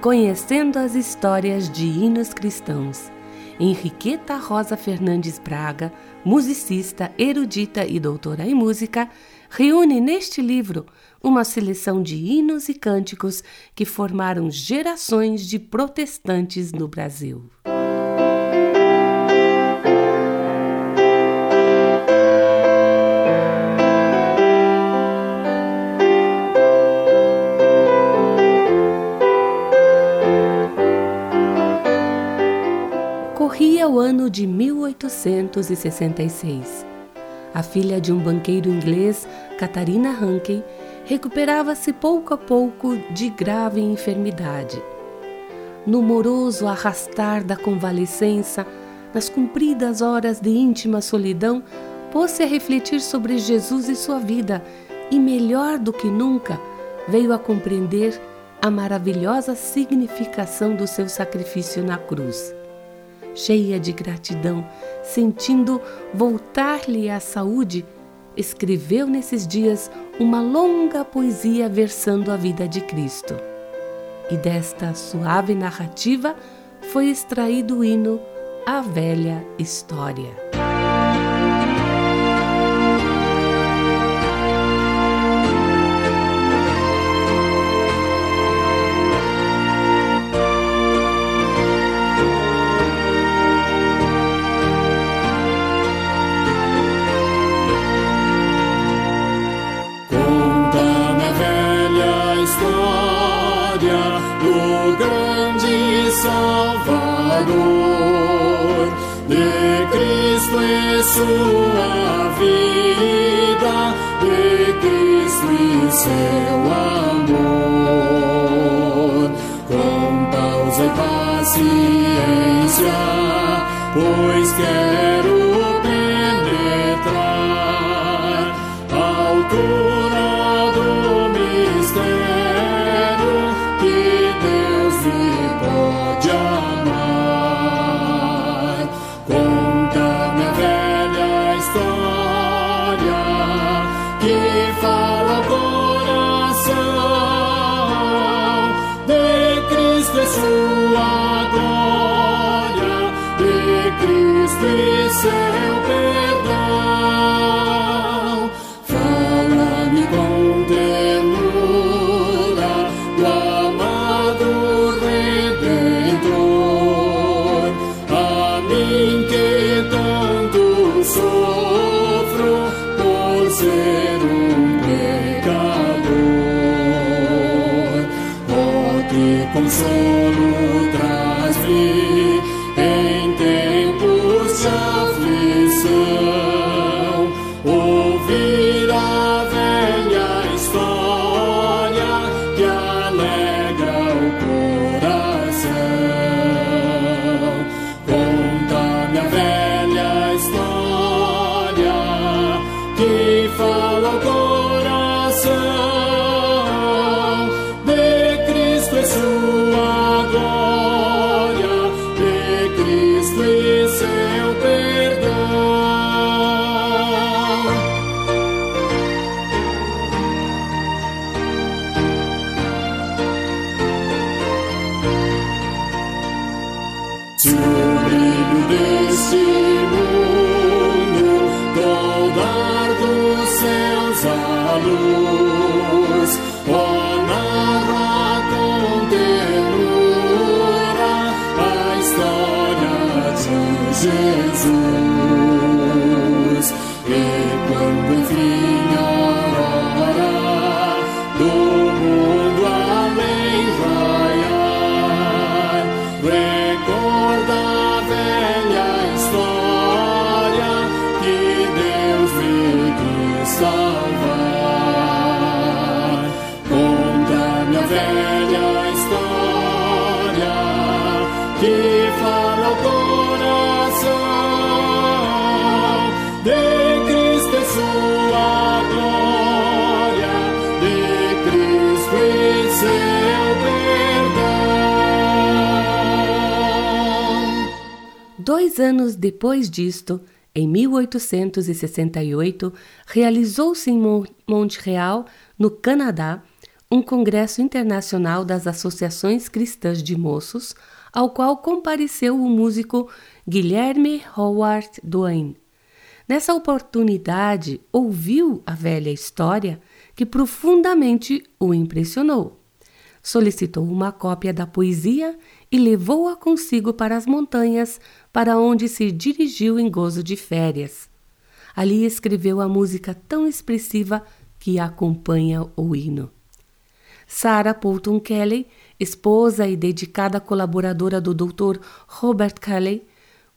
conhecendo as histórias de hinos cristãos. Henriqueta Rosa Fernandes Braga, musicista, erudita e doutora em música, reúne neste livro uma seleção de hinos e cânticos que formaram gerações de protestantes no Brasil. 1866. A filha de um banqueiro inglês, Catarina Hankey, recuperava-se pouco a pouco de grave enfermidade. No moroso arrastar da convalescença, nas compridas horas de íntima solidão, pôs-se a refletir sobre Jesus e sua vida e, melhor do que nunca, veio a compreender a maravilhosa significação do seu sacrifício na cruz. Cheia de gratidão, sentindo voltar-lhe a saúde, escreveu nesses dias uma longa poesia versando a vida de Cristo. E desta suave narrativa foi extraído o hino A Velha História. Sua vida de Cristo e seu amor. Com pausa e paciência, pois quero que Dois anos depois disto, em 1868, realizou-se em Montreal, no Canadá, um congresso internacional das associações cristãs de moços, ao qual compareceu o músico Guilherme Howard Duane. Nessa oportunidade, ouviu a velha história que profundamente o impressionou. Solicitou uma cópia da poesia e levou-a consigo para as montanhas, para onde se dirigiu em gozo de férias. Ali escreveu a música tão expressiva que acompanha o hino. Sarah Poulton Kelly, esposa e dedicada colaboradora do Dr. Robert Kelly,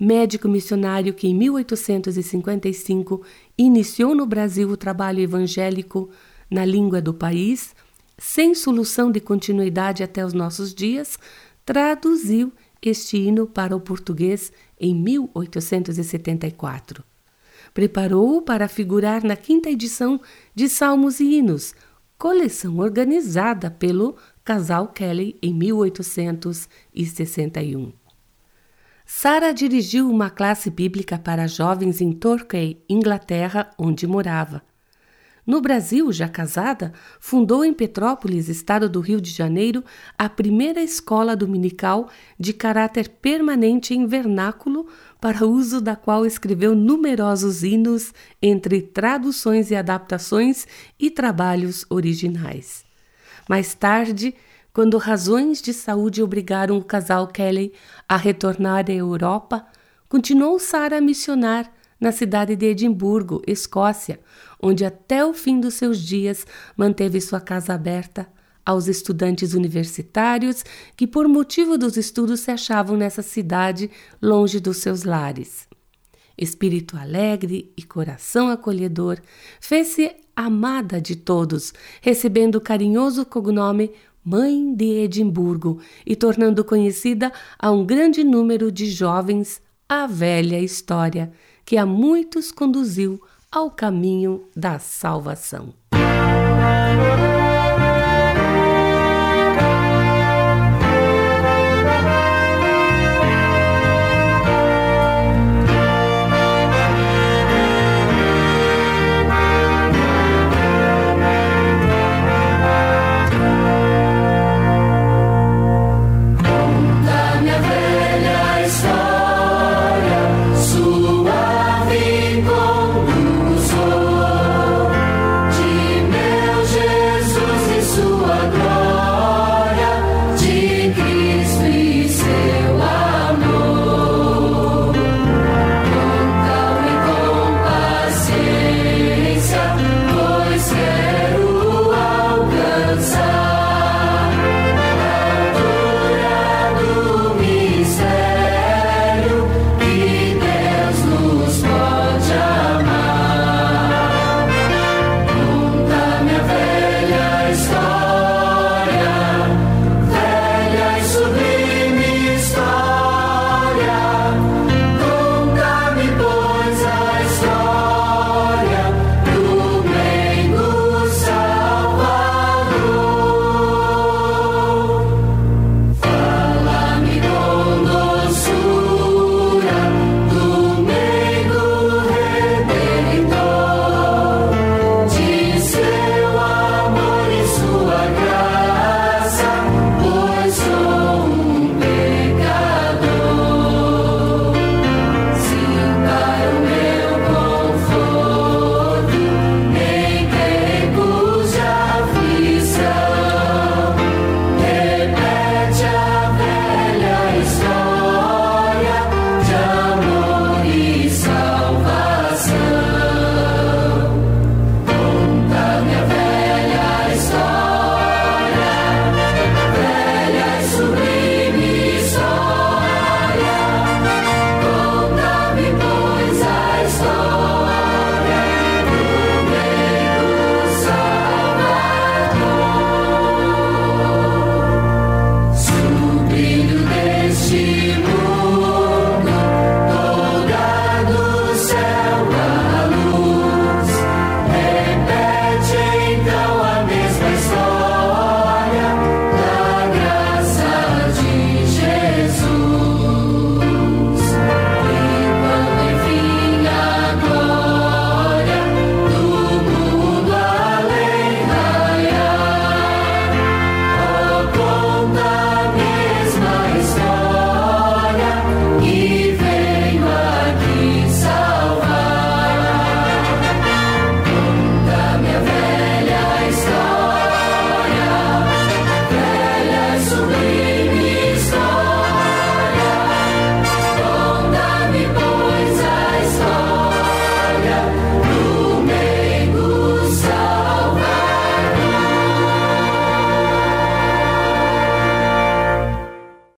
médico missionário que em 1855 iniciou no Brasil o trabalho evangélico na língua do país, sem solução de continuidade até os nossos dias, traduziu este hino para o português em 1874. Preparou-o para figurar na quinta edição de Salmos e Hinos, coleção organizada pelo casal Kelly em 1861. Sara dirigiu uma classe bíblica para jovens em Torquay, Inglaterra, onde morava. No Brasil, já casada, fundou em Petrópolis, estado do Rio de Janeiro, a primeira escola dominical de caráter permanente em vernáculo, para uso da qual escreveu numerosos hinos, entre traduções e adaptações e trabalhos originais. Mais tarde, quando razões de saúde obrigaram o casal Kelly a retornar à Europa, continuou Sara a missionar na cidade de Edimburgo, Escócia, onde até o fim dos seus dias manteve sua casa aberta aos estudantes universitários que, por motivo dos estudos, se achavam nessa cidade longe dos seus lares. Espírito alegre e coração acolhedor, fez-se amada de todos, recebendo o carinhoso cognome Mãe de Edimburgo e tornando conhecida a um grande número de jovens a velha história que a muitos conduziu ao caminho da salvação.